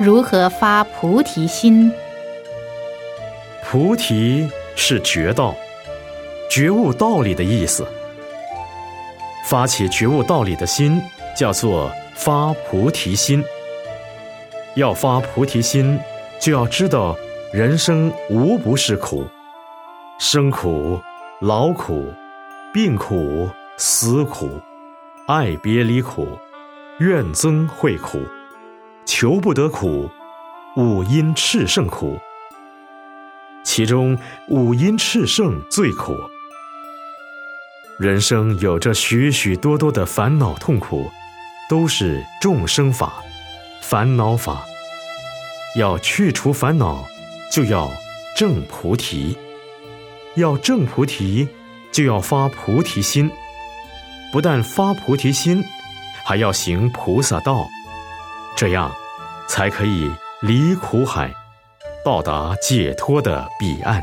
如何发菩提心？菩提是觉道，觉悟道理的意思。发起觉悟道理的心，叫做发菩提心。要发菩提心，就要知道人生无不是苦，生苦、劳苦、病苦、死苦、爱别离苦、怨憎会苦。求不得苦，五阴炽盛苦。其中五阴炽盛最苦。人生有着许许多多的烦恼痛苦，都是众生法、烦恼法。要去除烦恼，就要正菩提。要正菩提，就要发菩提心。不但发菩提心，还要行菩萨道。这样，才可以离苦海，到达解脱的彼岸。